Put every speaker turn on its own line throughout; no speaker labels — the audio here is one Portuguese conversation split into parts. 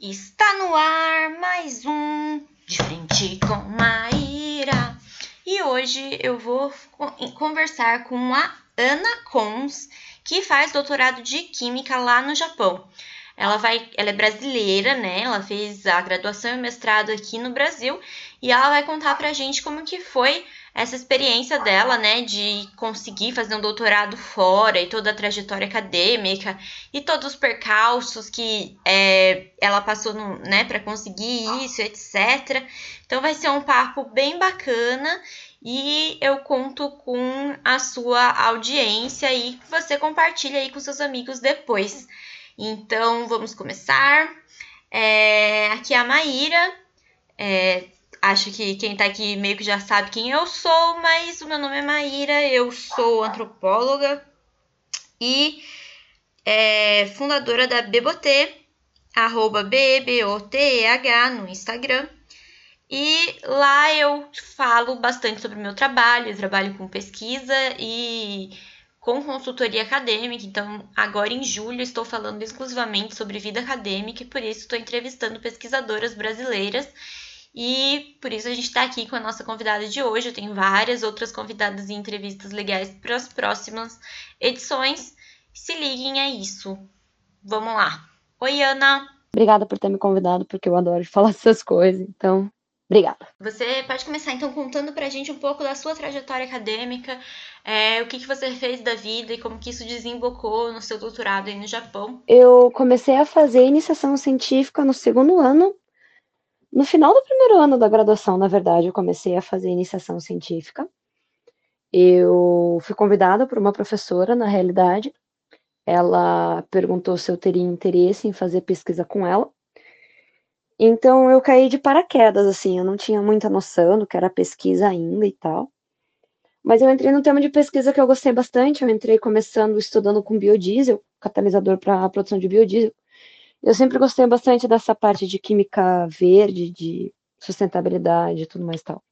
Está no ar mais um De Frente com Maíra. E hoje eu vou conversar com a Ana Cons, que faz doutorado de Química lá no Japão. Ela vai, ela é brasileira, né? Ela fez a graduação e mestrado aqui no Brasil e ela vai contar pra gente como que foi essa experiência dela, né, de conseguir fazer um doutorado fora e toda a trajetória acadêmica e todos os percalços que é, ela passou, no, né, para conseguir isso, etc. Então vai ser um papo bem bacana e eu conto com a sua audiência e que você compartilha aí com seus amigos depois. Então vamos começar. É, aqui é a Maíra. É, acho que quem tá aqui meio que já sabe quem eu sou, mas o meu nome é Maíra, eu sou antropóloga e é, fundadora da Bebotê, arroba B-B-O-T-E-H no Instagram. E lá eu falo bastante sobre o meu trabalho, eu trabalho com pesquisa e com consultoria acadêmica. Então, agora em julho, estou falando exclusivamente sobre vida acadêmica e por isso estou entrevistando pesquisadoras brasileiras e por isso a gente está aqui com a nossa convidada de hoje. Eu tenho várias outras convidadas e entrevistas legais para as próximas edições. Se liguem a isso. Vamos lá. Oi, Ana.
Obrigada por ter me convidado, porque eu adoro falar essas coisas. Então, obrigada.
Você pode começar então contando para a gente um pouco da sua trajetória acadêmica, é, o que, que você fez da vida e como que isso desembocou no seu doutorado aí no Japão.
Eu comecei a fazer iniciação científica no segundo ano no final do primeiro ano da graduação, na verdade, eu comecei a fazer iniciação científica. Eu fui convidada por uma professora, na realidade. Ela perguntou se eu teria interesse em fazer pesquisa com ela. Então eu caí de paraquedas, assim, eu não tinha muita noção do que era pesquisa ainda e tal. Mas eu entrei num tema de pesquisa que eu gostei bastante. Eu entrei começando estudando com biodiesel, catalisador para a produção de biodiesel. Eu sempre gostei bastante dessa parte de química verde, de sustentabilidade e tudo mais tal.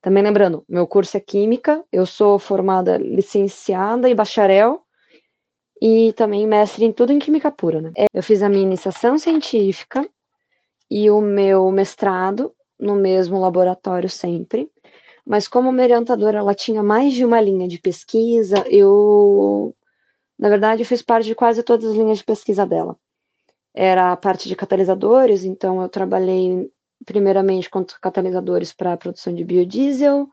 Também lembrando, meu curso é química, eu sou formada licenciada e bacharel e também mestre em tudo em química pura, né? Eu fiz a minha iniciação científica e o meu mestrado no mesmo laboratório sempre, mas como minha orientadora ela tinha mais de uma linha de pesquisa, eu na verdade eu fiz parte de quase todas as linhas de pesquisa dela era a parte de catalisadores, então eu trabalhei primeiramente com catalisadores para a produção de biodiesel,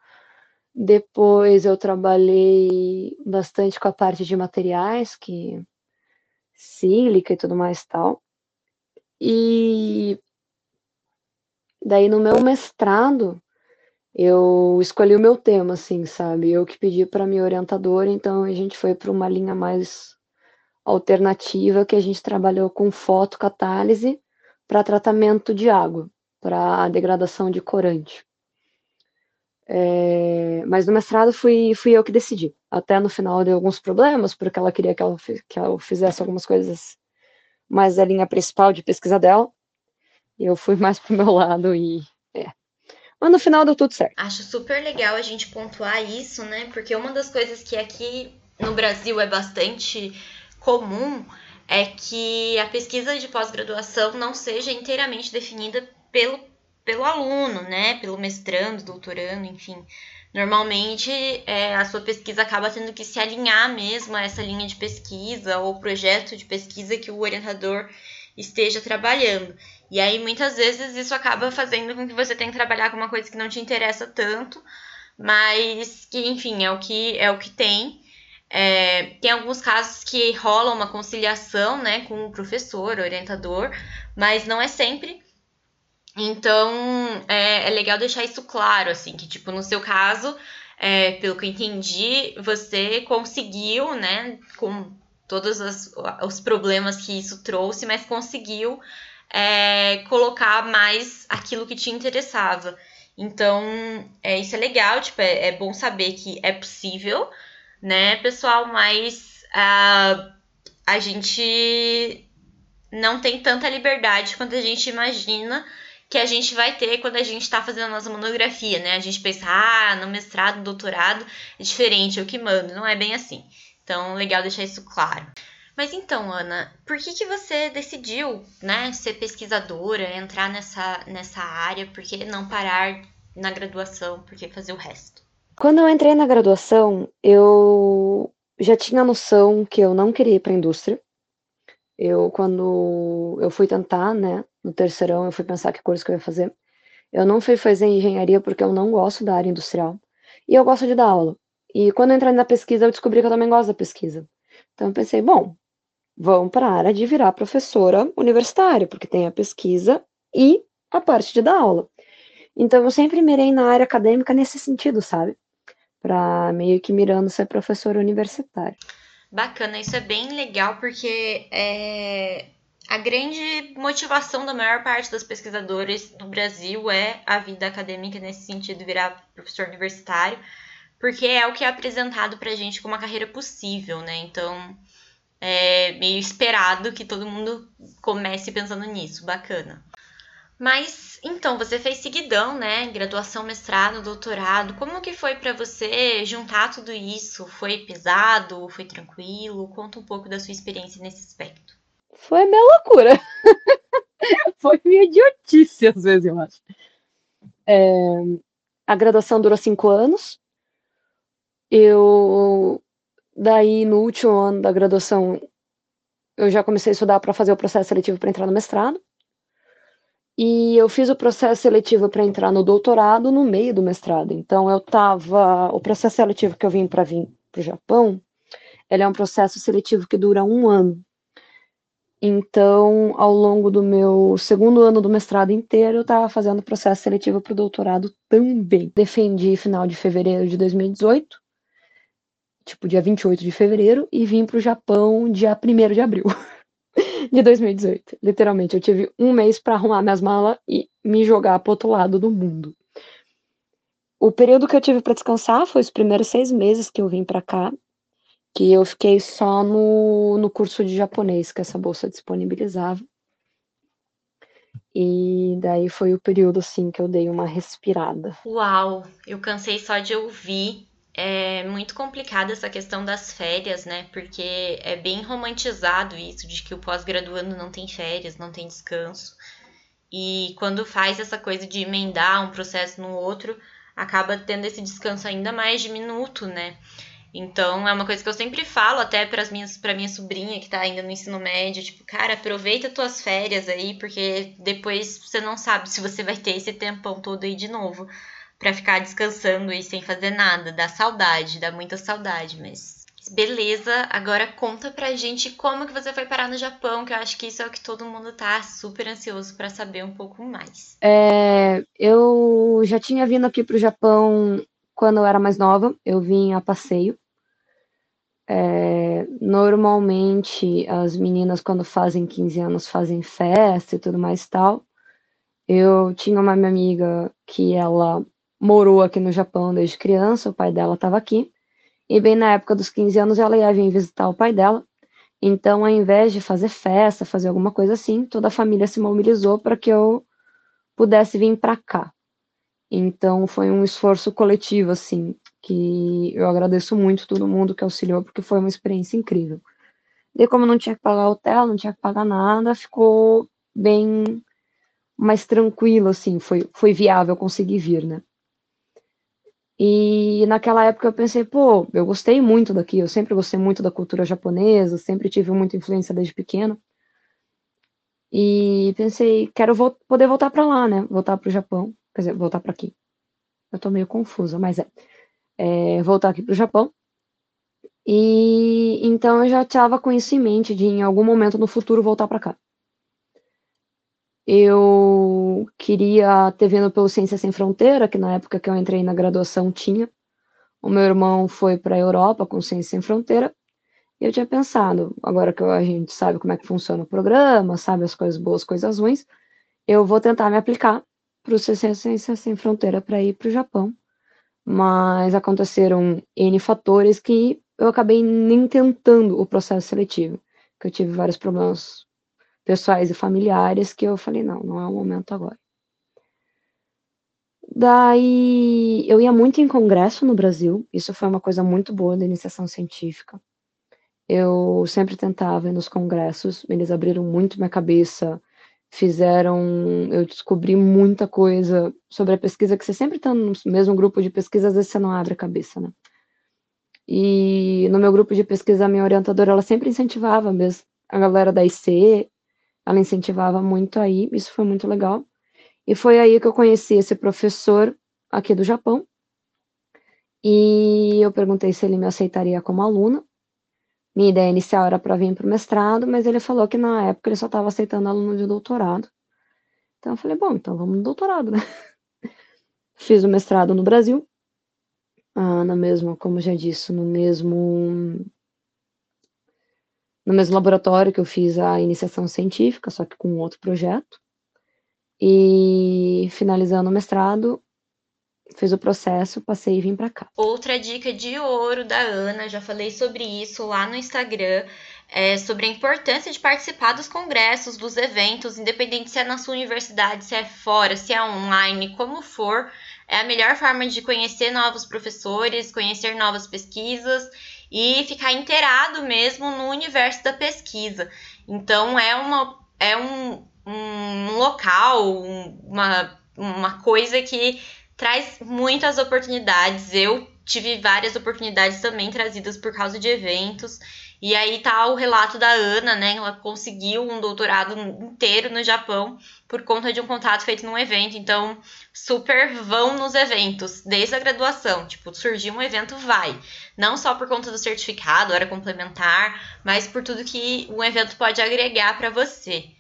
depois eu trabalhei bastante com a parte de materiais, que sílica e tudo mais tal. E daí no meu mestrado eu escolhi o meu tema, assim, sabe? Eu que pedi para minha orientadora, então a gente foi para uma linha mais alternativa que a gente trabalhou com fotocatálise para tratamento de água, para degradação de corante. É, mas no mestrado fui, fui eu que decidi. Até no final deu alguns problemas, porque ela queria que eu, que eu fizesse algumas coisas mais da linha principal de pesquisa dela. Eu fui mais pro meu lado e. É. Mas no final deu tudo certo.
Acho super legal a gente pontuar isso, né? Porque uma das coisas que aqui no Brasil é bastante comum é que a pesquisa de pós-graduação não seja inteiramente definida pelo, pelo aluno, né? Pelo mestrando, doutorando, enfim. Normalmente, é, a sua pesquisa acaba tendo que se alinhar mesmo a essa linha de pesquisa ou projeto de pesquisa que o orientador esteja trabalhando. E aí, muitas vezes, isso acaba fazendo com que você tenha que trabalhar com uma coisa que não te interessa tanto, mas que, enfim, é o que, é o que tem. É, tem alguns casos que rola uma conciliação né, com o professor, orientador, mas não é sempre. Então é, é legal deixar isso claro, assim, que tipo, no seu caso, é, pelo que eu entendi, você conseguiu, né, com todos as, os problemas que isso trouxe, mas conseguiu é, colocar mais aquilo que te interessava. Então, é, isso é legal, tipo, é, é bom saber que é possível, né, pessoal? Mas uh, a gente não tem tanta liberdade quanto a gente imagina que a gente vai ter quando a gente está fazendo a nossa monografia, né? A gente pensa, ah, no mestrado, doutorado, é diferente, eu que mando. Não é bem assim. Então, legal deixar isso claro. Mas então, Ana, por que, que você decidiu, né, ser pesquisadora, entrar nessa, nessa área? Por que não parar na graduação? Por que fazer o resto?
Quando eu entrei na graduação, eu já tinha noção que eu não queria ir para a indústria. Eu, quando eu fui tentar, né, no terceirão, eu fui pensar que curso que eu ia fazer. Eu não fui fazer engenharia porque eu não gosto da área industrial. E eu gosto de dar aula. E quando eu entrei na pesquisa, eu descobri que eu também gosto da pesquisa. Então eu pensei, bom, vão para a área de virar professora universitária, porque tem a pesquisa e a parte de dar aula. Então eu sempre mirei na área acadêmica nesse sentido, sabe? Para meio que mirando ser professora universitária.
Bacana, isso é bem legal porque é, a grande motivação da maior parte dos pesquisadores no Brasil é a vida acadêmica nesse sentido, virar professor universitário, porque é o que é apresentado para a gente como uma carreira possível, né? Então, é meio esperado que todo mundo comece pensando nisso, bacana. Mas então, você fez seguidão, né? Graduação, mestrado, doutorado. Como que foi para você juntar tudo isso? Foi pesado? Foi tranquilo? Conta um pouco da sua experiência nesse aspecto.
Foi minha loucura. foi minha idiotice, às vezes, eu acho. É... A graduação durou cinco anos. Eu Daí, no último ano da graduação, eu já comecei a estudar para fazer o processo seletivo para entrar no mestrado. E eu fiz o processo seletivo para entrar no doutorado no meio do mestrado. Então, eu estava. O processo seletivo que eu vim para vir para o Japão, ele é um processo seletivo que dura um ano. Então, ao longo do meu segundo ano do mestrado inteiro, eu estava fazendo o processo seletivo para o doutorado também. Defendi final de fevereiro de 2018 tipo, dia 28 de fevereiro, e vim para o Japão dia 1 de abril de 2018. Literalmente, eu tive um mês para arrumar minhas malas e me jogar pro outro lado do mundo. O período que eu tive para descansar foi os primeiros seis meses que eu vim para cá, que eu fiquei só no, no curso de japonês que essa bolsa disponibilizava. E daí foi o período assim que eu dei uma respirada.
Uau, eu cansei só de ouvir é muito complicada essa questão das férias, né? Porque é bem romantizado isso de que o pós-graduando não tem férias, não tem descanso. E quando faz essa coisa de emendar um processo no outro, acaba tendo esse descanso ainda mais diminuto, né? Então é uma coisa que eu sempre falo até para minhas para minha sobrinha que tá ainda no ensino médio, tipo, cara, aproveita tuas férias aí, porque depois você não sabe se você vai ter esse tempão todo aí de novo para ficar descansando e sem fazer nada. Dá saudade, dá muita saudade, mas beleza. Agora conta pra gente como que você foi parar no Japão, que eu acho que isso é o que todo mundo tá super ansioso para saber um pouco mais.
É, eu já tinha vindo aqui pro Japão quando eu era mais nova, eu vim a passeio. É, normalmente as meninas quando fazem 15 anos fazem festa e tudo mais tal. Eu tinha uma minha amiga que ela morou aqui no Japão desde criança, o pai dela estava aqui, e bem na época dos 15 anos ela ia vir visitar o pai dela. Então, ao invés de fazer festa, fazer alguma coisa assim, toda a família se mobilizou para que eu pudesse vir para cá. Então, foi um esforço coletivo, assim, que eu agradeço muito todo mundo que auxiliou, porque foi uma experiência incrível. E como não tinha que pagar hotel, não tinha que pagar nada, ficou bem mais tranquilo, assim, foi, foi viável conseguir vir, né? E naquela época eu pensei, pô, eu gostei muito daqui, eu sempre gostei muito da cultura japonesa, sempre tive muita influência desde pequeno. E pensei, quero vo poder voltar para lá, né? Voltar para o Japão, quer dizer, voltar para aqui. Eu tô meio confusa, mas é, é voltar aqui para o Japão. E então eu já estava com isso em mente de em algum momento no futuro voltar para cá. Eu queria ter vindo pelo Ciência Sem Fronteira, que na época que eu entrei na graduação tinha. O meu irmão foi para a Europa com Ciência Sem Fronteira. E eu tinha pensado, agora que a gente sabe como é que funciona o programa, sabe as coisas boas, coisas ruins, eu vou tentar me aplicar para o Ciência Sem Fronteira para ir para o Japão. Mas aconteceram N fatores que eu acabei nem tentando o processo seletivo, que eu tive vários problemas pessoais e familiares que eu falei, não, não é o momento agora. Daí eu ia muito em congresso no Brasil, isso foi uma coisa muito boa da iniciação científica. Eu sempre tentava ir nos congressos, eles abriram muito minha cabeça, fizeram eu descobri muita coisa sobre a pesquisa, que você sempre está no mesmo grupo de pesquisa, às vezes você não abre a cabeça, né? E no meu grupo de pesquisa, a minha orientadora, ela sempre incentivava mesmo a galera da IC, ela incentivava muito aí, isso foi muito legal. E foi aí que eu conheci esse professor aqui do Japão. E eu perguntei se ele me aceitaria como aluna. Minha ideia inicial era para vir para o mestrado, mas ele falou que na época ele só estava aceitando aluno de doutorado. Então eu falei, bom, então vamos no doutorado, né? Fiz o mestrado no Brasil, ah, mesma, como já disse, no mesmo no mesmo laboratório que eu fiz a iniciação científica, só que com outro projeto. E finalizando o mestrado, fiz o processo, passei e vim para cá.
Outra dica de ouro da Ana, já falei sobre isso lá no Instagram, é sobre a importância de participar dos congressos, dos eventos, independente se é na sua universidade, se é fora, se é online, como for, é a melhor forma de conhecer novos professores, conhecer novas pesquisas e ficar inteirado mesmo no universo da pesquisa. Então é uma é um, um local, uma, uma coisa que traz muitas oportunidades. Eu tive várias oportunidades também trazidas por causa de eventos. E aí tá o relato da Ana, né? Ela conseguiu um doutorado inteiro no Japão por conta de um contato feito num evento. Então, super vão nos eventos, desde a graduação. Tipo, surgiu um evento, vai. Não só por conta do certificado, hora complementar, mas por tudo que um evento pode agregar para você.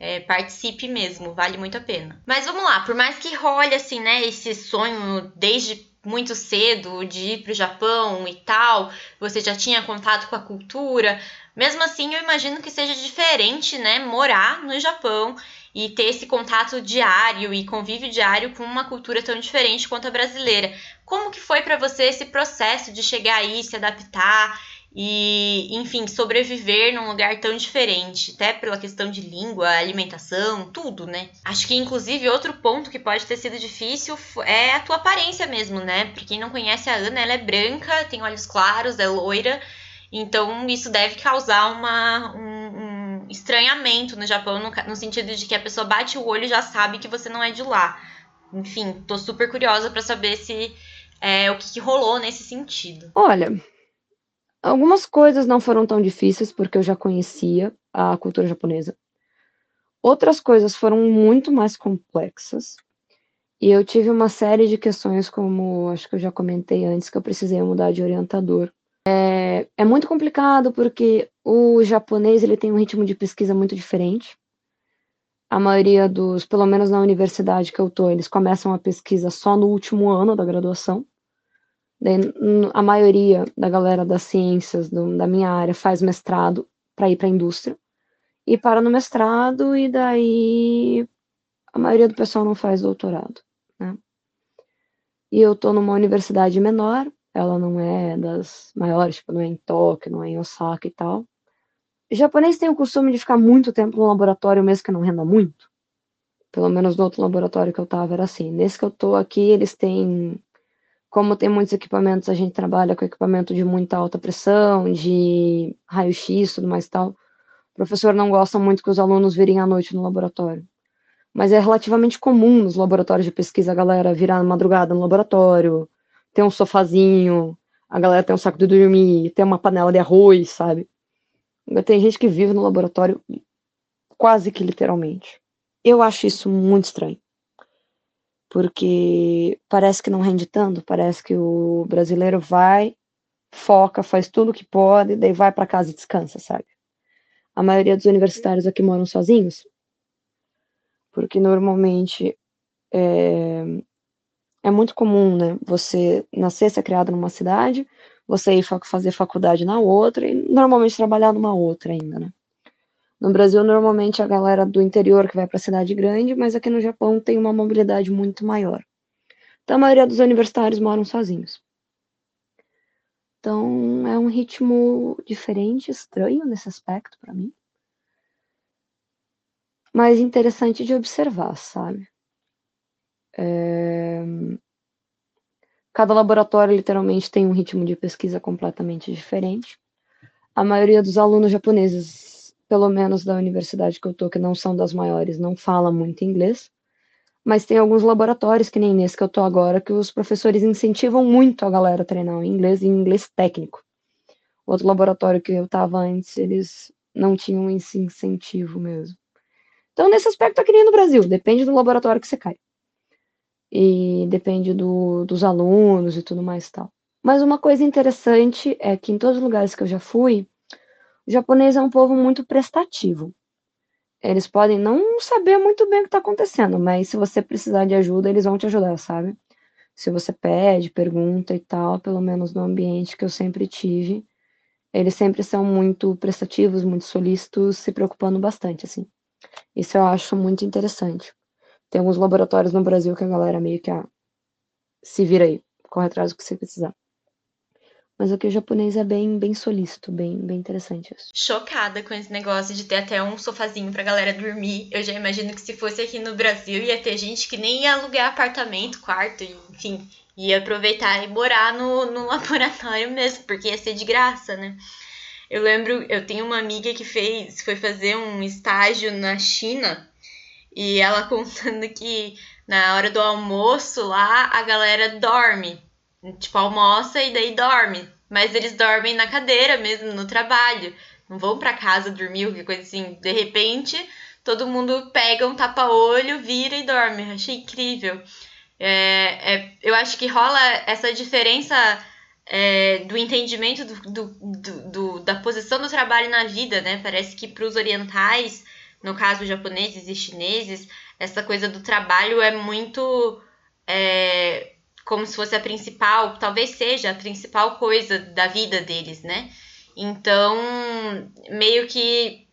É, participe mesmo, vale muito a pena. Mas vamos lá, por mais que role assim, né, esse sonho desde muito cedo de ir para o Japão e tal, você já tinha contato com a cultura. Mesmo assim, eu imagino que seja diferente, né, morar no Japão e ter esse contato diário e convívio diário com uma cultura tão diferente quanto a brasileira. Como que foi para você esse processo de chegar aí, se adaptar e, enfim, sobreviver num lugar tão diferente, até pela questão de língua, alimentação, tudo, né? Acho que, inclusive, outro ponto que pode ter sido difícil é a tua aparência mesmo, né? Pra quem não conhece a Ana, ela é branca, tem olhos claros, é loira, então isso deve causar uma, um, um estranhamento no Japão, no, no sentido de que a pessoa bate o olho e já sabe que você não é de lá. Enfim, tô super curiosa para saber se é, o que, que rolou nesse sentido.
Olha, Algumas coisas não foram tão difíceis porque eu já conhecia a cultura japonesa. Outras coisas foram muito mais complexas. E eu tive uma série de questões, como acho que eu já comentei antes, que eu precisei mudar de orientador. É, é muito complicado porque o japonês ele tem um ritmo de pesquisa muito diferente. A maioria dos, pelo menos na universidade que eu tô, eles começam a pesquisa só no último ano da graduação. Daí, a maioria da galera das ciências do, da minha área faz mestrado para ir para a indústria e para no mestrado e daí a maioria do pessoal não faz doutorado, né? E eu tô numa universidade menor, ela não é das maiores, tipo, não é em Tóquio, não é em Osaka e tal. O japonês tem o costume de ficar muito tempo no laboratório, mesmo que não renda muito. Pelo menos no outro laboratório que eu tava era assim. Nesse que eu tô aqui, eles têm como tem muitos equipamentos, a gente trabalha com equipamento de muita alta pressão, de raio-x, tudo mais e tal. O professor não gosta muito que os alunos virem à noite no laboratório. Mas é relativamente comum nos laboratórios de pesquisa a galera virar madrugada no laboratório, ter um sofazinho, a galera tem um saco de dormir, tem uma panela de arroz, sabe? Tem gente que vive no laboratório quase que literalmente. Eu acho isso muito estranho porque parece que não rende tanto, parece que o brasileiro vai, foca, faz tudo o que pode, daí vai para casa e descansa, sabe? A maioria dos universitários aqui moram sozinhos, porque normalmente é, é muito comum, né? Você nascer, ser criado numa cidade, você ir fazer faculdade na outra e normalmente trabalhar numa outra ainda, né? No Brasil, normalmente a galera do interior que vai para a cidade grande, mas aqui no Japão tem uma mobilidade muito maior. Então, a maioria dos universitários moram sozinhos. Então, é um ritmo diferente, estranho nesse aspecto para mim. Mas interessante de observar, sabe? É... Cada laboratório literalmente tem um ritmo de pesquisa completamente diferente. a maioria dos alunos japoneses, pelo menos da universidade que eu tô, que não são das maiores, não fala muito inglês. Mas tem alguns laboratórios, que nem nesse que eu tô agora, que os professores incentivam muito a galera a treinar o inglês e inglês técnico. Outro laboratório que eu tava antes, eles não tinham esse incentivo mesmo. Então, nesse aspecto, é que nem no Brasil, depende do laboratório que você cai. E depende do, dos alunos e tudo mais e tal. Mas uma coisa interessante é que em todos os lugares que eu já fui, o japonês é um povo muito prestativo. Eles podem não saber muito bem o que está acontecendo, mas se você precisar de ajuda, eles vão te ajudar, sabe? Se você pede, pergunta e tal, pelo menos no ambiente que eu sempre tive, eles sempre são muito prestativos, muito solícitos, se preocupando bastante, assim. Isso eu acho muito interessante. Tem alguns laboratórios no Brasil que a galera meio que ah, se vira aí, corre atrás do que você precisar. Mas aqui o japonês é bem, bem solícito, bem, bem interessante isso.
Chocada com esse negócio de ter até um sofazinho pra galera dormir. Eu já imagino que se fosse aqui no Brasil ia ter gente que nem ia alugar apartamento, quarto, enfim, ia aproveitar e morar no, no laboratório mesmo, porque ia ser de graça, né? Eu lembro, eu tenho uma amiga que fez, foi fazer um estágio na China e ela contando que na hora do almoço lá a galera dorme Tipo, almoça e daí dorme. Mas eles dormem na cadeira mesmo, no trabalho. Não vão para casa dormir, qualquer coisa assim. De repente, todo mundo pega um tapa-olho, vira e dorme. Achei incrível. É, é, eu acho que rola essa diferença é, do entendimento do, do, do, do, da posição do trabalho na vida, né? Parece que para os orientais, no caso japoneses e chineses, essa coisa do trabalho é muito. É, como se fosse a principal, talvez seja a principal coisa da vida deles, né? Então, meio que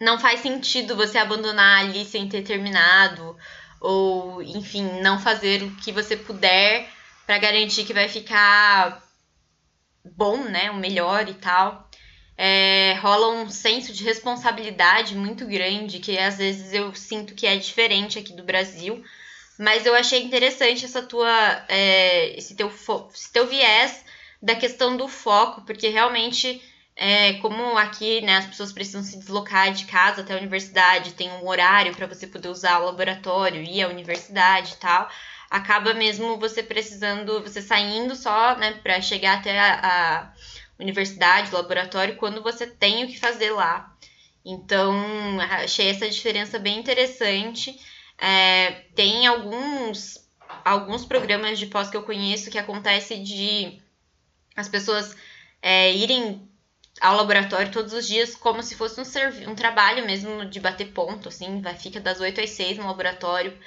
não faz sentido você abandonar ali sem ter terminado, ou enfim, não fazer o que você puder para garantir que vai ficar bom, né? O melhor e tal. É, rola um senso de responsabilidade muito grande que às vezes eu sinto que é diferente aqui do Brasil mas eu achei interessante essa tua, é, esse, teu esse teu viés da questão do foco, porque realmente, é, como aqui né, as pessoas precisam se deslocar de casa até a universidade, tem um horário para você poder usar o laboratório e a universidade e tal, acaba mesmo você precisando, você saindo só né, para chegar até a, a universidade, o laboratório, quando você tem o que fazer lá. Então, achei essa diferença bem interessante. É, tem alguns, alguns programas de pós que eu conheço que acontece de as pessoas é, irem ao laboratório todos os dias como se fosse um, um trabalho mesmo de bater ponto, assim, vai, fica das 8 às 6 no laboratório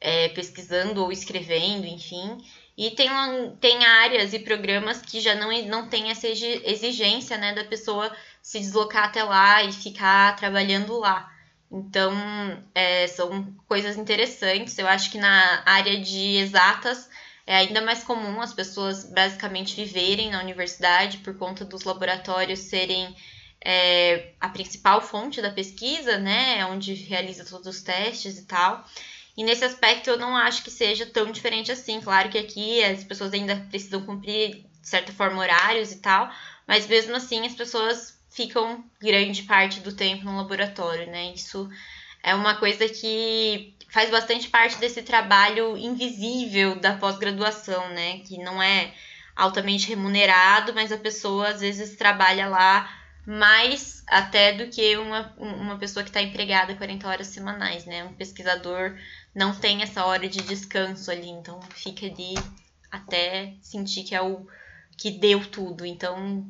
é, pesquisando ou escrevendo, enfim. E tem, tem áreas e programas que já não, não tem essa exigência né, da pessoa se deslocar até lá e ficar trabalhando lá. Então, é, são coisas interessantes. Eu acho que na área de exatas é ainda mais comum as pessoas basicamente viverem na universidade por conta dos laboratórios serem é, a principal fonte da pesquisa, né? É onde realiza todos os testes e tal. E nesse aspecto eu não acho que seja tão diferente assim. Claro que aqui as pessoas ainda precisam cumprir, de certa forma, horários e tal, mas mesmo assim as pessoas ficam grande parte do tempo no laboratório, né? Isso é uma coisa que faz bastante parte desse trabalho invisível da pós-graduação, né? Que não é altamente remunerado, mas a pessoa às vezes trabalha lá mais até do que uma, uma pessoa que está empregada 40 horas semanais, né? Um pesquisador não tem essa hora de descanso ali, então fica ali até sentir que é o que deu tudo. Então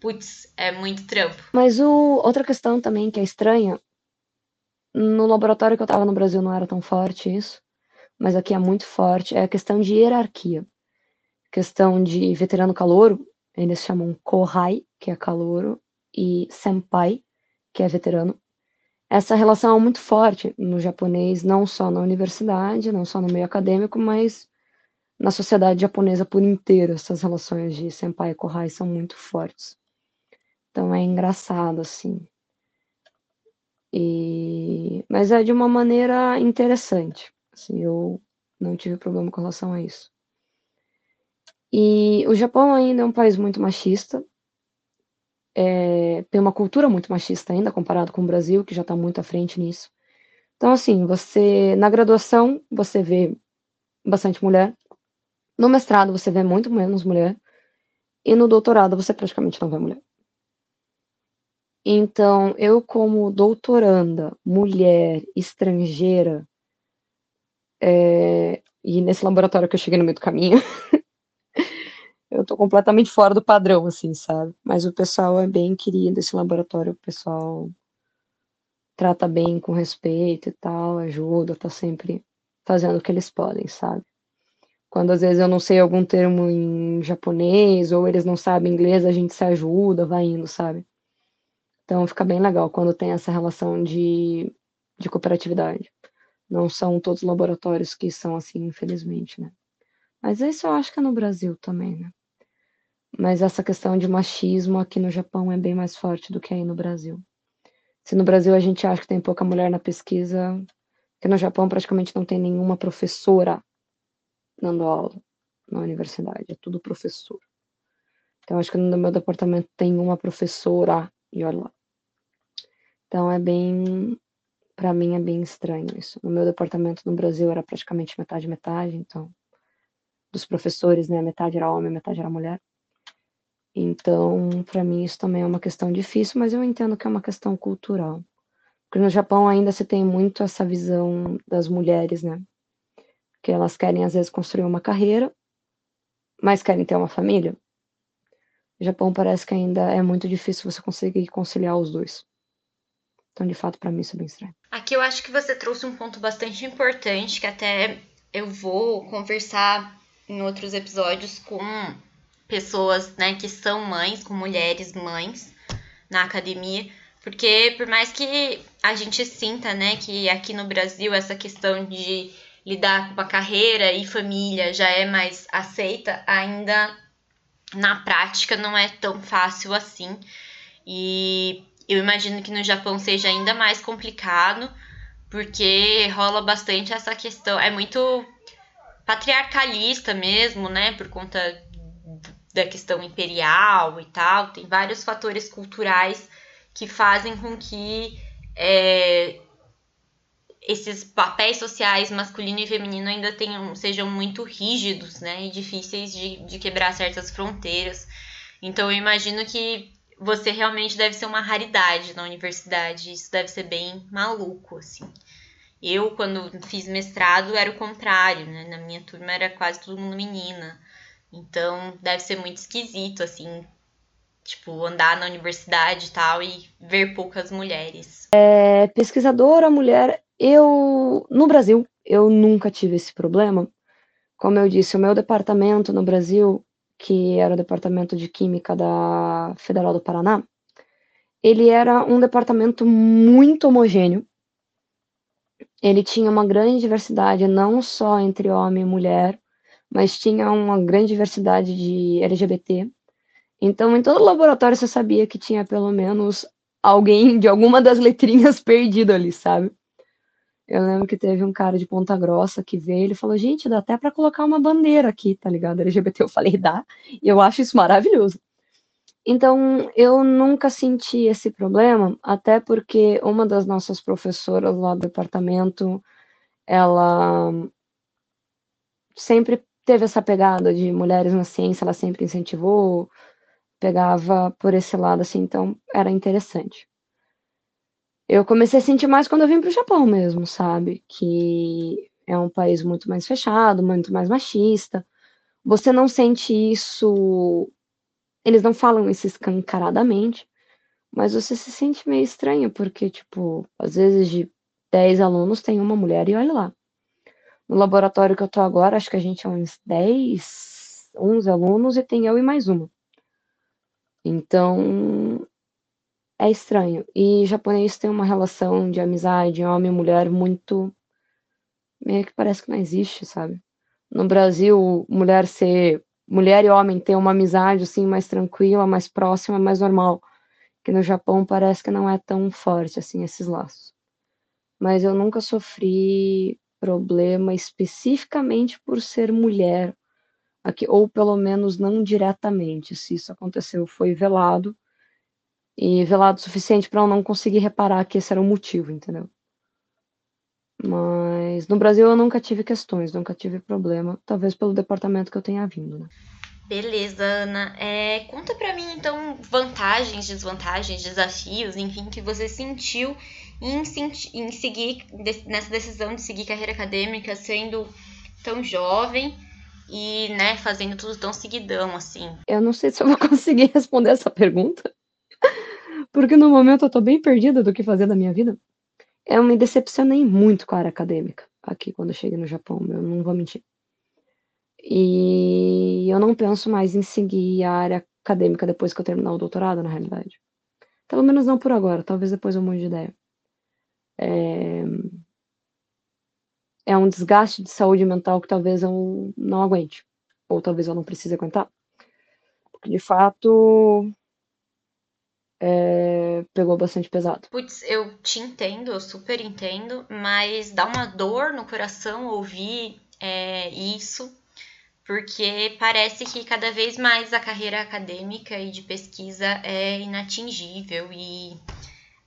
putz, é muito trampo.
Mas o, outra questão também que é estranha, no laboratório que eu tava no Brasil não era tão forte isso, mas aqui é muito forte, é a questão de hierarquia. Questão de veterano calouro, eles chamam Kohai, que é calouro, e Senpai, que é veterano. Essa relação é muito forte no japonês, não só na universidade, não só no meio acadêmico, mas na sociedade japonesa por inteiro. Essas relações de Senpai e Kohai são muito fortes. Então é engraçado, assim. E... Mas é de uma maneira interessante. Assim, eu não tive problema com relação a isso. E o Japão ainda é um país muito machista. é, tem uma cultura muito machista ainda comparado com o Brasil, que já está muito à frente nisso. Então, assim, você na graduação você vê bastante mulher, no mestrado você vê muito menos mulher, e no doutorado você praticamente não vê mulher. Então, eu como doutoranda, mulher, estrangeira, é, e nesse laboratório que eu cheguei no meio do caminho, eu tô completamente fora do padrão, assim, sabe? Mas o pessoal é bem querido, esse laboratório, o pessoal trata bem, com respeito e tal, ajuda, tá sempre fazendo o que eles podem, sabe? Quando às vezes eu não sei algum termo em japonês ou eles não sabem inglês, a gente se ajuda, vai indo, sabe? Então fica bem legal quando tem essa relação de, de cooperatividade. Não são todos os laboratórios que são assim, infelizmente, né? Mas isso eu acho que é no Brasil também, né? Mas essa questão de machismo aqui no Japão é bem mais forte do que aí no Brasil. Se no Brasil a gente acha que tem pouca mulher na pesquisa, que no Japão praticamente não tem nenhuma professora dando aula na universidade, é tudo professor. Então acho que no meu departamento tem uma professora e olha lá. Então é bem, para mim é bem estranho isso. No meu departamento no Brasil era praticamente metade metade, então dos professores, né, metade era homem, metade era mulher. Então, para mim isso também é uma questão difícil, mas eu entendo que é uma questão cultural. Porque no Japão ainda se tem muito essa visão das mulheres, né? Que elas querem às vezes construir uma carreira, mas querem ter uma família. No Japão parece que ainda é muito difícil você conseguir conciliar os dois. Então, de fato, para mim isso é bem estranho.
Aqui eu acho que você trouxe um ponto bastante importante que até eu vou conversar em outros episódios com pessoas, né, que são mães, com mulheres mães na academia, porque por mais que a gente sinta, né, que aqui no Brasil essa questão de lidar com a carreira e família já é mais aceita, ainda na prática não é tão fácil assim. E eu imagino que no Japão seja ainda mais complicado, porque rola bastante essa questão, é muito patriarcalista mesmo, né, por conta da questão imperial e tal, tem vários fatores culturais que fazem com que é, esses papéis sociais masculino e feminino ainda tenham, sejam muito rígidos, né, e difíceis de, de quebrar certas fronteiras. Então eu imagino que você realmente deve ser uma raridade na universidade, isso deve ser bem maluco, assim. Eu, quando fiz mestrado, era o contrário, né? Na minha turma era quase todo mundo menina. Então, deve ser muito esquisito, assim, tipo, andar na universidade e tal e ver poucas mulheres.
É, pesquisadora mulher, eu no Brasil eu nunca tive esse problema. Como eu disse, o meu departamento no Brasil, que era o departamento de química da Federal do Paraná, ele era um departamento muito homogêneo. Ele tinha uma grande diversidade, não só entre homem e mulher, mas tinha uma grande diversidade de LGBT. Então, em todo laboratório você sabia que tinha pelo menos alguém de alguma das letrinhas perdido ali, sabe? Eu lembro que teve um cara de Ponta Grossa que veio e falou: gente, dá até para colocar uma bandeira aqui, tá ligado? LGBT. Eu falei: dá, e eu acho isso maravilhoso. Então, eu nunca senti esse problema, até porque uma das nossas professoras lá do departamento, ela sempre teve essa pegada de mulheres na ciência, ela sempre incentivou, pegava por esse lado, assim, então era interessante. Eu comecei a sentir mais quando eu vim para o Japão mesmo, sabe? Que é um país muito mais fechado, muito mais machista. Você não sente isso. Eles não falam isso escancaradamente, mas você se sente meio estranha, porque, tipo, às vezes de 10 alunos tem uma mulher e olha lá. No laboratório que eu tô agora, acho que a gente é uns 10, 11 alunos e tem eu e mais uma. Então, é estranho. E japonês tem uma relação de amizade homem e mulher muito. meio que parece que não existe, sabe? No Brasil, mulher ser. mulher e homem ter uma amizade assim mais tranquila, mais próxima, mais normal. Que no Japão parece que não é tão forte assim esses laços. Mas eu nunca sofri problema especificamente por ser mulher, aqui, ou pelo menos não diretamente. Se isso aconteceu, foi velado e velado o suficiente para eu não conseguir reparar que esse era o motivo, entendeu? Mas no Brasil eu nunca tive questões, nunca tive problema, talvez pelo departamento que eu tenha vindo, né?
Beleza, Ana. É, conta pra mim, então, vantagens, desvantagens, desafios, enfim, que você sentiu em, em seguir nessa decisão de seguir carreira acadêmica sendo tão jovem e, né, fazendo tudo tão seguidão, assim.
Eu não sei se eu vou conseguir responder essa pergunta, porque no momento eu tô bem perdida do que fazer da minha vida. Eu me decepcionei muito com a área acadêmica aqui quando eu cheguei no Japão, eu não vou mentir. E eu não penso mais em seguir a área acadêmica depois que eu terminar o doutorado, na realidade. Pelo menos não por agora, talvez depois eu mude de ideia. É... é um desgaste de saúde mental que talvez eu não aguente. Ou talvez eu não precise aguentar. Porque, de fato, é, pegou bastante pesado.
Putz, eu te entendo, eu super entendo, mas dá uma dor no coração ouvir é, isso, porque parece que cada vez mais a carreira acadêmica e de pesquisa é inatingível e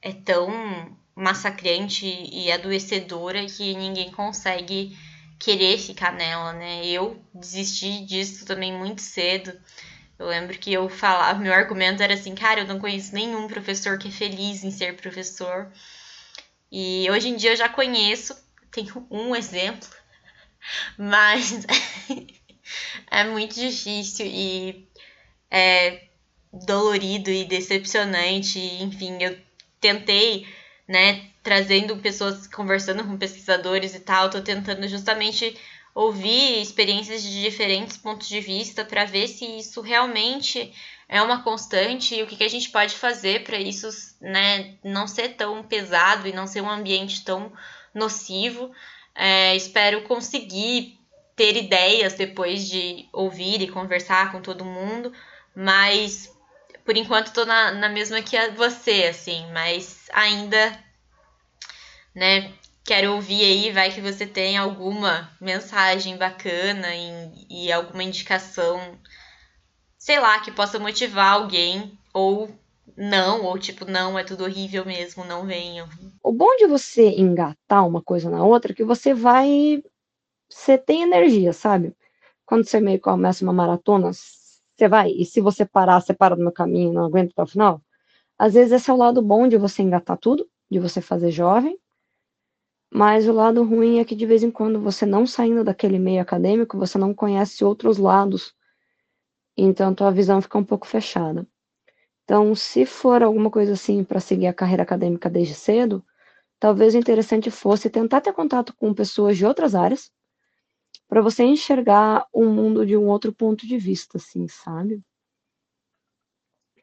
é tão massacrante e adoecedora que ninguém consegue querer ficar nela, né? Eu desisti disso também muito cedo. Eu lembro que eu falava, meu argumento era assim, cara, eu não conheço nenhum professor que é feliz em ser professor. E hoje em dia eu já conheço, tenho um exemplo, mas é muito difícil e é dolorido e decepcionante. Enfim, eu tentei, né, trazendo pessoas, conversando com pesquisadores e tal, tô tentando justamente ouvir experiências de diferentes pontos de vista para ver se isso realmente é uma constante e o que, que a gente pode fazer para isso né, não ser tão pesado e não ser um ambiente tão nocivo. É, espero conseguir ter ideias depois de ouvir e conversar com todo mundo, mas por enquanto estou na, na mesma que você, assim, mas ainda né, Quero ouvir aí, vai que você tem alguma mensagem bacana e, e alguma indicação, sei lá, que possa motivar alguém, ou não, ou tipo, não, é tudo horrível mesmo, não venham.
O bom de você engatar uma coisa na outra é que você vai. Você tem energia, sabe? Quando você meio que começa uma maratona, você vai, e se você parar, você para no meu caminho, não aguenta até o final. Às vezes esse é o lado bom de você engatar tudo, de você fazer jovem, mas o lado ruim é que de vez em quando você não saindo daquele meio acadêmico, você não conhece outros lados. Então tua visão fica um pouco fechada. Então, se for alguma coisa assim para seguir a carreira acadêmica desde cedo, talvez o interessante fosse tentar ter contato com pessoas de outras áreas, para você enxergar o mundo de um outro ponto de vista, assim, sabe?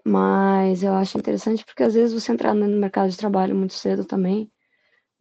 Mas eu acho interessante porque às vezes você entrar no mercado de trabalho muito cedo também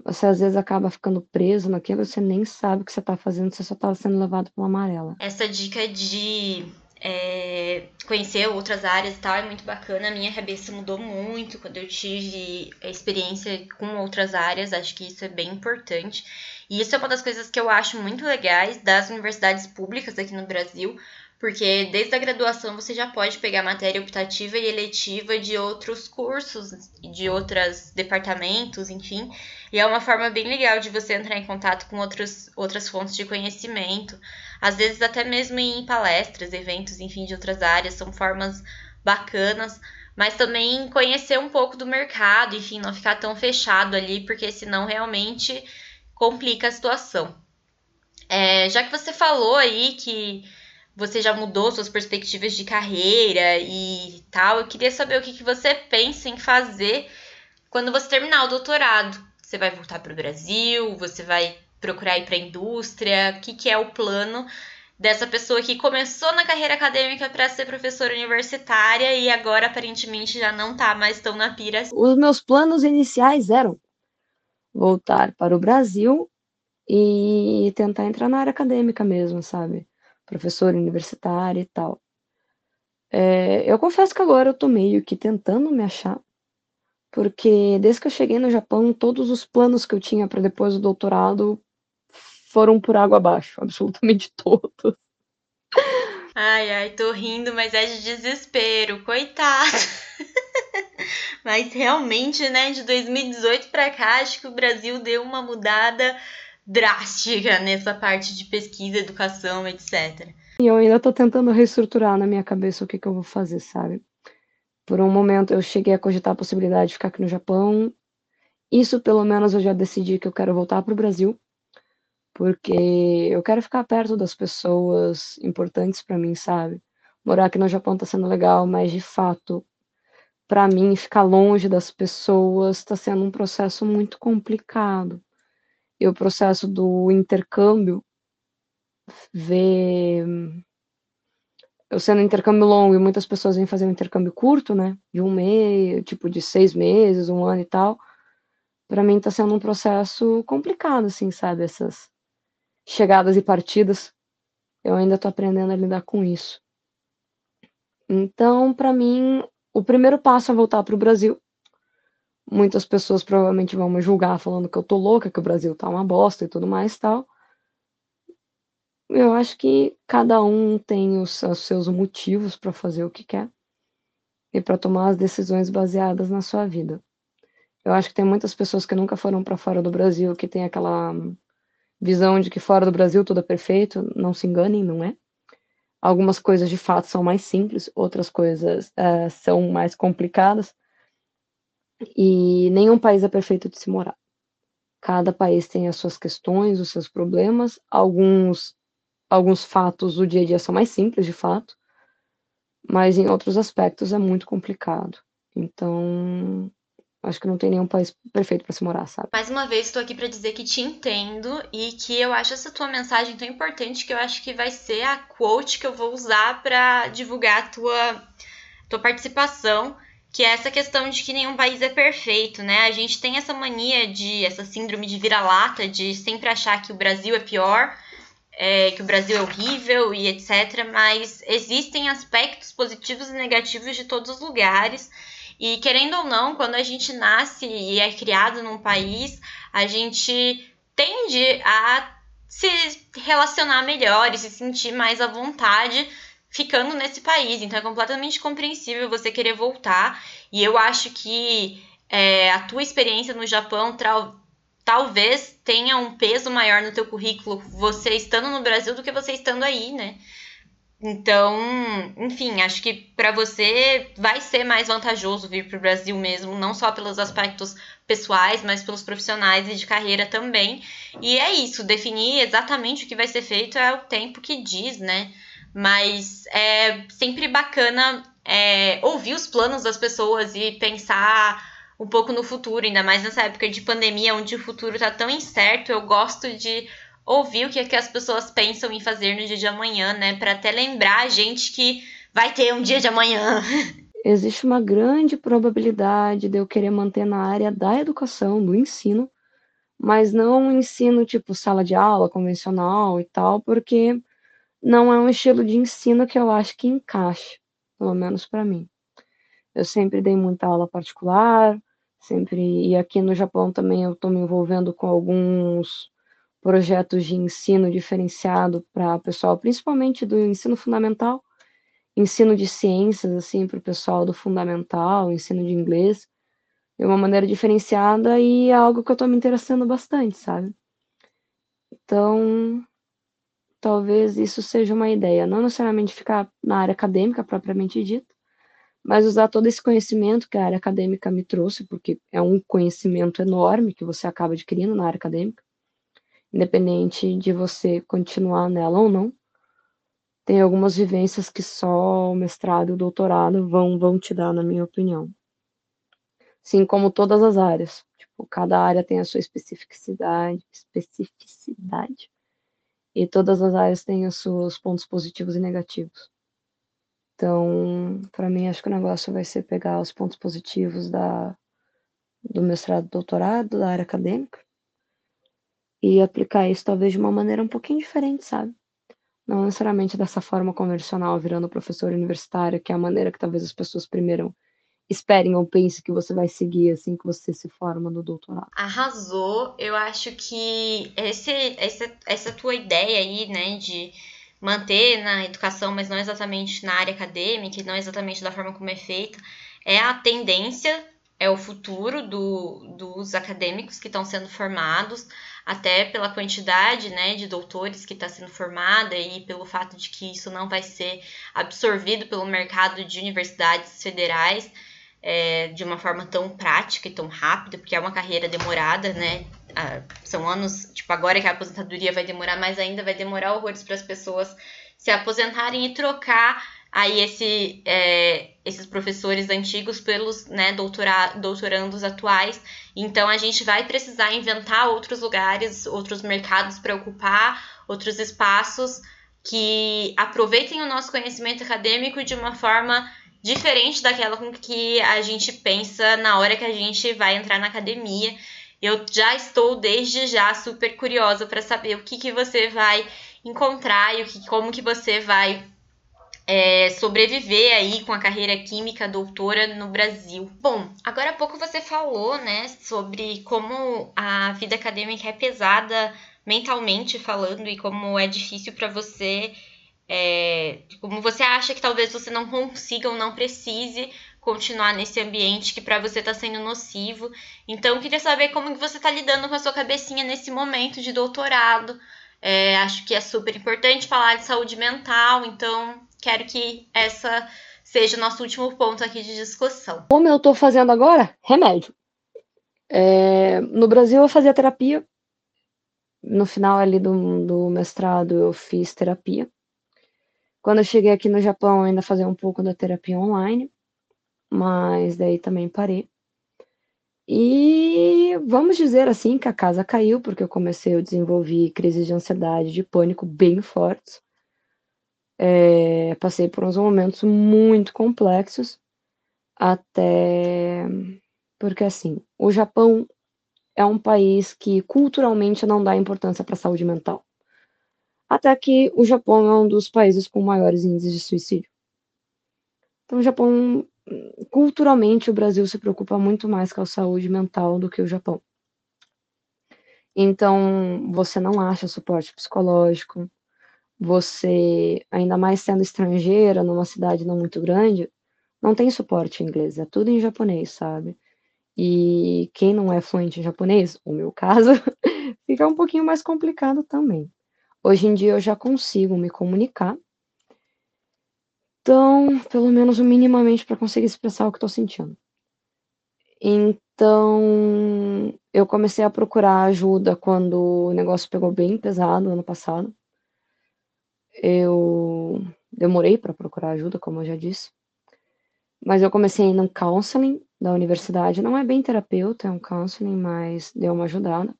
você às vezes acaba ficando preso naquilo, você nem sabe o que você está fazendo, você só está sendo levado pela amarela.
Essa dica de é, conhecer outras áreas e tal é muito bacana. A minha cabeça mudou muito quando eu tive experiência com outras áreas, acho que isso é bem importante. E isso é uma das coisas que eu acho muito legais das universidades públicas aqui no Brasil, porque desde a graduação você já pode pegar matéria optativa e eletiva de outros cursos, de outros departamentos, enfim. E é uma forma bem legal de você entrar em contato com outros, outras fontes de conhecimento. Às vezes até mesmo em palestras, eventos, enfim, de outras áreas, são formas bacanas. Mas também conhecer um pouco do mercado, enfim, não ficar tão fechado ali, porque senão realmente complica a situação. É, já que você falou aí que você já mudou suas perspectivas de carreira e tal. Eu queria saber o que, que você pensa em fazer quando você terminar o doutorado. Você vai voltar para o Brasil? Você vai procurar ir para a indústria? O que, que é o plano dessa pessoa que começou na carreira acadêmica para ser professora universitária e agora aparentemente já não está mais tão na pira?
Os meus planos iniciais eram voltar para o Brasil e tentar entrar na área acadêmica mesmo, sabe? Professora universitária e tal. É, eu confesso que agora eu tô meio que tentando me achar, porque desde que eu cheguei no Japão, todos os planos que eu tinha para depois do doutorado foram por água abaixo, absolutamente todos.
Ai, ai, tô rindo, mas é de desespero, coitado. Mas realmente, né, de 2018 para cá, acho que o Brasil deu uma mudada drástica nessa parte de pesquisa, educação, etc.
E eu ainda tô tentando reestruturar na minha cabeça o que, que eu vou fazer, sabe? Por um momento eu cheguei a cogitar a possibilidade de ficar aqui no Japão. Isso, pelo menos, eu já decidi que eu quero voltar para o Brasil, porque eu quero ficar perto das pessoas importantes para mim, sabe? Morar aqui no Japão tá sendo legal, mas de fato, para mim, ficar longe das pessoas está sendo um processo muito complicado. E o processo do intercâmbio ver eu sendo intercâmbio longo e muitas pessoas vêm fazer um intercâmbio curto, né? De um mês, tipo de seis meses, um ano e tal. Para mim tá sendo um processo complicado, assim, sabe? Essas chegadas e partidas. Eu ainda tô aprendendo a lidar com isso. Então, para mim, o primeiro passo é voltar para o Brasil. Muitas pessoas provavelmente vão me julgar falando que eu tô louca, que o Brasil tá uma bosta e tudo mais tal. Eu acho que cada um tem os, os seus motivos para fazer o que quer e para tomar as decisões baseadas na sua vida. Eu acho que tem muitas pessoas que nunca foram para fora do Brasil que tem aquela visão de que fora do Brasil tudo é perfeito. Não se enganem, não é? Algumas coisas de fato são mais simples, outras coisas uh, são mais complicadas. E nenhum país é perfeito de se morar. Cada país tem as suas questões, os seus problemas. Alguns alguns fatos do dia a dia são mais simples, de fato, mas em outros aspectos é muito complicado. Então, acho que não tem nenhum país perfeito para se morar, sabe?
Mais uma vez, estou aqui para dizer que te entendo e que eu acho essa tua mensagem tão importante que eu acho que vai ser a quote que eu vou usar para divulgar a tua, tua participação, que é essa questão de que nenhum país é perfeito, né? A gente tem essa mania de, essa síndrome de vira-lata, de sempre achar que o Brasil é pior é, que o Brasil é horrível e etc. Mas existem aspectos positivos e negativos de todos os lugares. E querendo ou não, quando a gente nasce e é criado num país, a gente tende a se relacionar melhor e se sentir mais à vontade ficando nesse país. Então é completamente compreensível você querer voltar. E eu acho que é, a tua experiência no Japão talvez tenha um peso maior no teu currículo você estando no Brasil do que você estando aí, né? Então, enfim, acho que para você vai ser mais vantajoso vir para o Brasil mesmo, não só pelos aspectos pessoais, mas pelos profissionais e de carreira também. E é isso, definir exatamente o que vai ser feito é o tempo que diz, né? Mas é sempre bacana é, ouvir os planos das pessoas e pensar um pouco no futuro, ainda mais nessa época de pandemia, onde o futuro está tão incerto. Eu gosto de ouvir o que, é que as pessoas pensam em fazer no dia de amanhã, né? Para até lembrar a gente que vai ter um dia de amanhã.
Existe uma grande probabilidade de eu querer manter na área da educação, do ensino, mas não um ensino tipo sala de aula convencional e tal, porque não é um estilo de ensino que eu acho que encaixa, pelo menos para mim. Eu sempre dei muita aula particular, Sempre, e aqui no Japão também eu estou me envolvendo com alguns projetos de ensino diferenciado para o pessoal, principalmente do ensino fundamental, ensino de ciências, assim, para o pessoal do fundamental, ensino de inglês, de uma maneira diferenciada e é algo que eu estou me interessando bastante, sabe? Então, talvez isso seja uma ideia, não necessariamente ficar na área acadêmica propriamente dita, mas usar todo esse conhecimento que a área acadêmica me trouxe, porque é um conhecimento enorme que você acaba adquirindo na área acadêmica, independente de você continuar nela ou não. Tem algumas vivências que só o mestrado e o doutorado vão, vão te dar, na minha opinião. Assim como todas as áreas. Tipo, cada área tem a sua especificidade, especificidade. E todas as áreas têm os seus pontos positivos e negativos. Então, para mim, acho que o negócio vai ser pegar os pontos positivos da, do mestrado, doutorado, da área acadêmica, e aplicar isso talvez de uma maneira um pouquinho diferente, sabe? Não necessariamente dessa forma convencional, virando professor universitário, que é a maneira que talvez as pessoas primeiro esperem ou pensem que você vai seguir assim que você se forma no doutorado.
Arrasou. Eu acho que esse, essa, essa tua ideia aí, né, de manter na educação, mas não exatamente na área acadêmica, e não exatamente da forma como é feita, é a tendência, é o futuro do, dos acadêmicos que estão sendo formados, até pela quantidade né, de doutores que está sendo formada e pelo fato de que isso não vai ser absorvido pelo mercado de universidades federais é, de uma forma tão prática e tão rápida, porque é uma carreira demorada, né? Ah, são anos, tipo, agora que a aposentadoria vai demorar mais ainda, vai demorar horrores para as pessoas se aposentarem e trocar aí esse, é, esses professores antigos pelos né, doutora, doutorandos atuais. Então a gente vai precisar inventar outros lugares, outros mercados para ocupar, outros espaços que aproveitem o nosso conhecimento acadêmico de uma forma diferente daquela com que a gente pensa na hora que a gente vai entrar na academia. Eu já estou desde já super curiosa para saber o que, que você vai encontrar e o que, como que você vai é, sobreviver aí com a carreira química doutora no Brasil. Bom, agora há pouco você falou, né, sobre como a vida acadêmica é pesada mentalmente falando e como é difícil para você é, como você acha que talvez você não consiga ou não precise continuar nesse ambiente que para você está sendo nocivo. Então, queria saber como que você está lidando com a sua cabecinha nesse momento de doutorado. É, acho que é super importante falar de saúde mental, então quero que essa seja o nosso último ponto aqui de discussão.
Como eu estou fazendo agora? Remédio. É, no Brasil eu fazia terapia. No final ali do, do mestrado eu fiz terapia. Quando eu cheguei aqui no Japão, ainda fazia um pouco da terapia online, mas daí também parei. E vamos dizer assim que a casa caiu, porque eu comecei a desenvolver crises de ansiedade, de pânico bem fortes. É, passei por uns momentos muito complexos, até porque assim, o Japão é um país que culturalmente não dá importância para a saúde mental até que o Japão é um dos países com maiores índices de suicídio. Então, o Japão, culturalmente, o Brasil se preocupa muito mais com a saúde mental do que o Japão. Então, você não acha suporte psicológico, você, ainda mais sendo estrangeira, numa cidade não muito grande, não tem suporte em inglês, é tudo em japonês, sabe? E quem não é fluente em japonês, o meu caso, fica um pouquinho mais complicado também. Hoje em dia eu já consigo me comunicar. Então, pelo menos minimamente para conseguir expressar o que estou sentindo. Então, eu comecei a procurar ajuda quando o negócio pegou bem pesado ano passado. Eu demorei para procurar ajuda, como eu já disse. Mas eu comecei no counseling da universidade. Não é bem terapeuta, é um counseling, mas deu uma ajudada.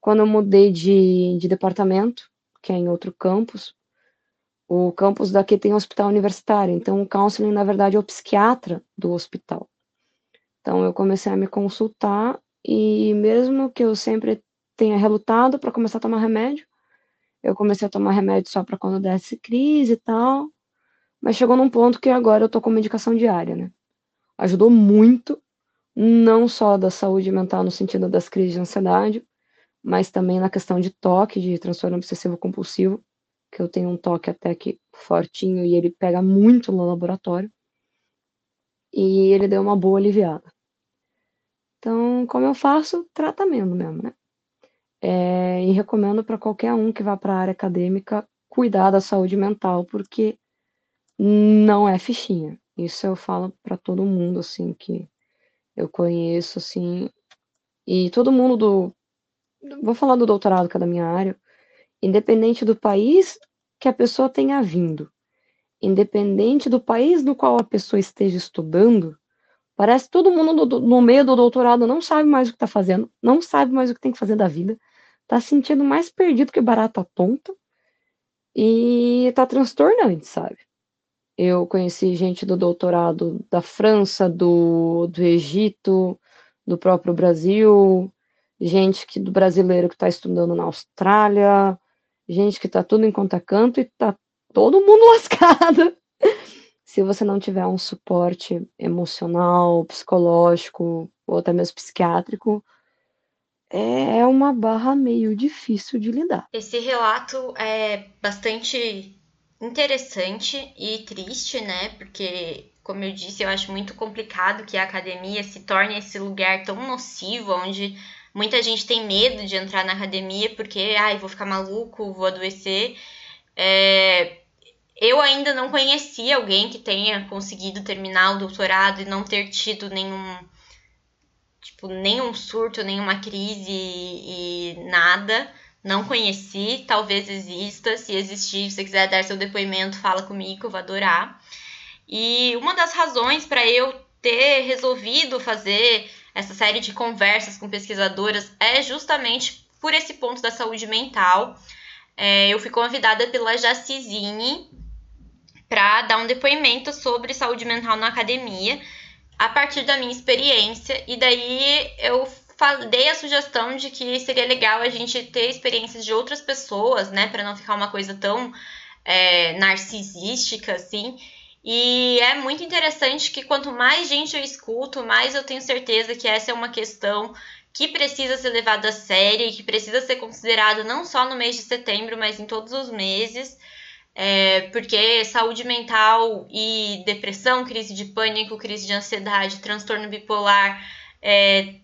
Quando eu mudei de, de departamento, que é em outro campus, o campus daqui tem um hospital universitário, então o counseling, na verdade, é o psiquiatra do hospital. Então eu comecei a me consultar e mesmo que eu sempre tenha relutado para começar a tomar remédio, eu comecei a tomar remédio só para quando desse crise e tal, mas chegou num ponto que agora eu tô com medicação diária, né? Ajudou muito, não só da saúde mental no sentido das crises de ansiedade, mas também na questão de toque, de transtorno obsessivo compulsivo, que eu tenho um toque até que fortinho e ele pega muito no laboratório. E ele deu uma boa aliviada. Então, como eu faço? Tratamento mesmo, né? É, e recomendo para qualquer um que vá para a área acadêmica cuidar da saúde mental, porque não é fichinha. Isso eu falo para todo mundo, assim, que eu conheço, assim, e todo mundo do vou falar do doutorado, que é da minha área, independente do país que a pessoa tenha vindo, independente do país no qual a pessoa esteja estudando, parece que todo mundo no, meio do doutorado não sabe mais o que está fazendo, não sabe mais o que tem que fazer da vida, está sentindo mais perdido que barata tonta e está transtornante, sabe? Eu conheci gente do doutorado da França, do, do Egito, do próprio Brasil, gente que, do brasileiro que está estudando na Austrália, gente que está tudo em conta canto e está todo mundo lascado. Se você não tiver um suporte emocional, psicológico ou até mesmo psiquiátrico, é uma barra meio difícil de lidar.
Esse relato é bastante interessante e triste, né? Porque como eu disse, eu acho muito complicado que a academia se torne esse lugar tão nocivo, onde muita gente tem medo de entrar na academia porque, ai, vou ficar maluco, vou adoecer. É, eu ainda não conheci alguém que tenha conseguido terminar o doutorado e não ter tido nenhum tipo nenhum surto, nenhuma crise e, e nada. Não conheci, talvez exista. Se existir, se você quiser dar seu depoimento, fala comigo, eu vou adorar. E uma das razões para eu ter resolvido fazer essa série de conversas com pesquisadoras é justamente por esse ponto da saúde mental. É, eu fui convidada pela Jacizine para dar um depoimento sobre saúde mental na academia, a partir da minha experiência, e daí eu dei a sugestão de que seria legal a gente ter experiências de outras pessoas, né, para não ficar uma coisa tão é, narcisística assim. E é muito interessante que quanto mais gente eu escuto, mais eu tenho certeza que essa é uma questão que precisa ser levada a sério, que precisa ser considerada não só no mês de setembro, mas em todos os meses. É, porque saúde mental e depressão, crise de pânico, crise de ansiedade, transtorno bipolar, é,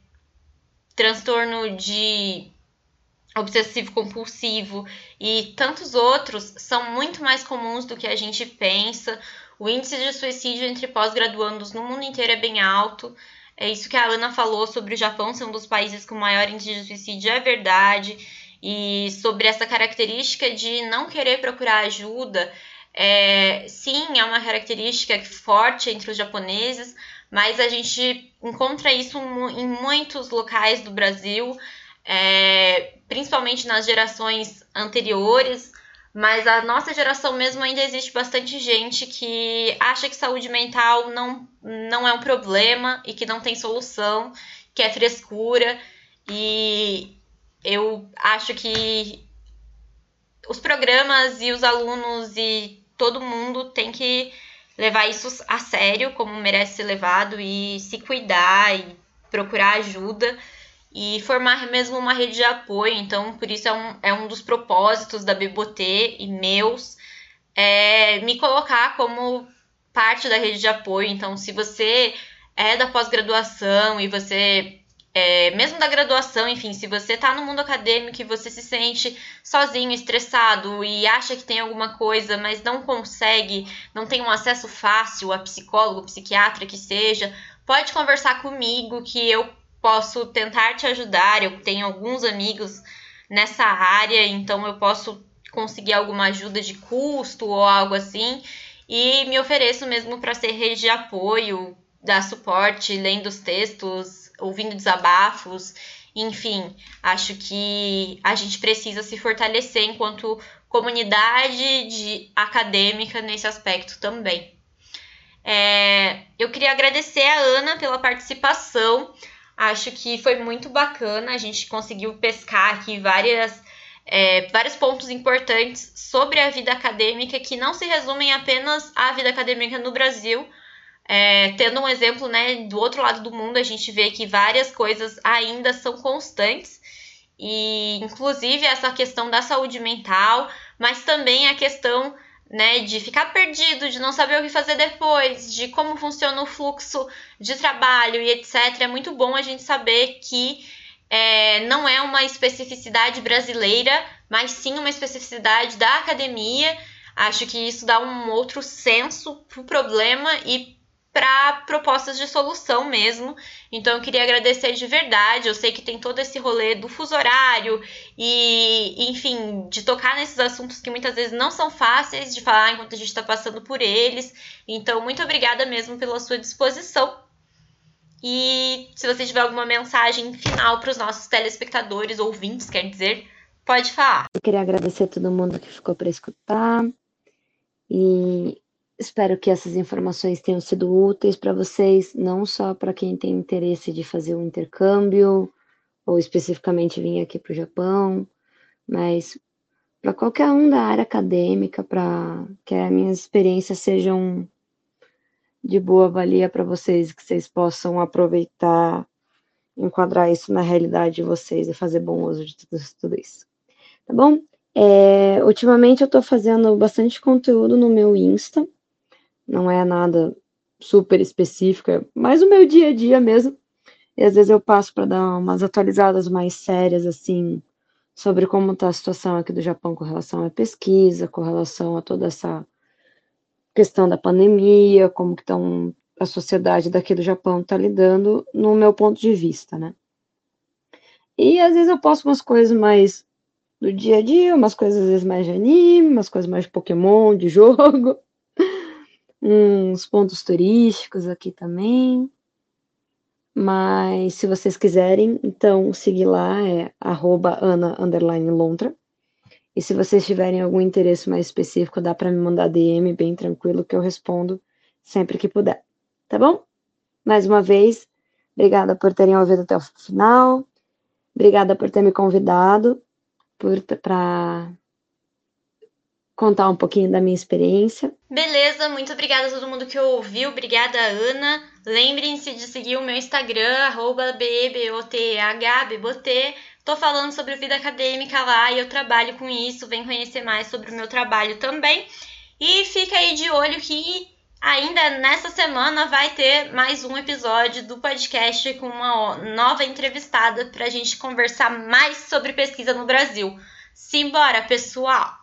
transtorno de obsessivo compulsivo e tantos outros são muito mais comuns do que a gente pensa. O índice de suicídio entre pós-graduandos no mundo inteiro é bem alto. É isso que a Ana falou sobre o Japão ser um dos países com maior índice de suicídio, é verdade. E sobre essa característica de não querer procurar ajuda, é, sim, é uma característica forte entre os japoneses, mas a gente encontra isso em muitos locais do Brasil, é, principalmente nas gerações anteriores, mas a nossa geração mesmo ainda existe bastante gente que acha que saúde mental não, não é um problema e que não tem solução, que é frescura. E eu acho que os programas e os alunos e todo mundo tem que levar isso a sério, como merece ser levado, e se cuidar e procurar ajuda e formar mesmo uma rede de apoio. Então, por isso é um, é um dos propósitos da Bebotê e meus, é me colocar como parte da rede de apoio. Então, se você é da pós-graduação e você é, mesmo da graduação, enfim, se você está no mundo acadêmico e você se sente sozinho, estressado e acha que tem alguma coisa, mas não consegue, não tem um acesso fácil a psicólogo, psiquiatra que seja, pode conversar comigo que eu posso tentar te ajudar. Eu tenho alguns amigos nessa área, então eu posso conseguir alguma ajuda de custo ou algo assim. E me ofereço mesmo para ser rede de apoio, dar suporte, lendo os textos, ouvindo desabafos, enfim, acho que a gente precisa se fortalecer enquanto comunidade de acadêmica nesse aspecto também. É, eu queria agradecer a Ana pela participação. Acho que foi muito bacana. A gente conseguiu pescar aqui várias, é, vários pontos importantes sobre a vida acadêmica que não se resumem apenas à vida acadêmica no Brasil, é, tendo um exemplo, né, do outro lado do mundo, a gente vê que várias coisas ainda são constantes, e inclusive essa questão da saúde mental, mas também a questão né, de ficar perdido, de não saber o que fazer depois, de como funciona o fluxo de trabalho e etc. É muito bom a gente saber que é, não é uma especificidade brasileira, mas sim uma especificidade da academia. Acho que isso dá um outro senso para o problema e para propostas de solução mesmo. Então eu queria agradecer de verdade. Eu sei que tem todo esse rolê do fuso horário e, enfim, de tocar nesses assuntos que muitas vezes não são fáceis de falar enquanto a gente está passando por eles. Então, muito obrigada mesmo pela sua disposição. E se você tiver alguma mensagem final para os nossos telespectadores, ouvintes, quer dizer, pode falar.
Eu queria agradecer a todo mundo que ficou para escutar. E Espero que essas informações tenham sido úteis para vocês, não só para quem tem interesse de fazer um intercâmbio, ou especificamente vir aqui para o Japão, mas para qualquer um da área acadêmica, para que as minhas experiências sejam de boa valia para vocês, que vocês possam aproveitar, enquadrar isso na realidade de vocês e fazer bom uso de tudo, tudo isso. Tá bom? É, ultimamente eu estou fazendo bastante conteúdo no meu Insta, não é nada super específica, mais o meu dia a dia mesmo. E às vezes eu passo para dar umas atualizadas mais sérias, assim, sobre como está a situação aqui do Japão com relação à pesquisa, com relação a toda essa questão da pandemia, como que estão a sociedade daqui do Japão está lidando, no meu ponto de vista, né? E às vezes eu posto umas coisas mais do dia a dia, umas coisas às vezes mais de anime, umas coisas mais de Pokémon, de jogo, uns pontos turísticos aqui também. Mas se vocês quiserem, então seguir lá é ana_lontra. E se vocês tiverem algum interesse mais específico, dá para me mandar DM bem tranquilo que eu respondo sempre que puder. Tá bom? Mais uma vez, obrigada por terem ouvido até o final. Obrigada por ter me convidado para contar um pouquinho da minha experiência.
Beleza, muito obrigada a todo mundo que ouviu. Obrigada, Ana. Lembrem-se de seguir o meu Instagram, beboteh, Tô falando sobre vida acadêmica lá e eu trabalho com isso. Vem conhecer mais sobre o meu trabalho também. E fica aí de olho que ainda nessa semana vai ter mais um episódio do podcast com uma nova entrevistada para a gente conversar mais sobre pesquisa no Brasil. Simbora, pessoal!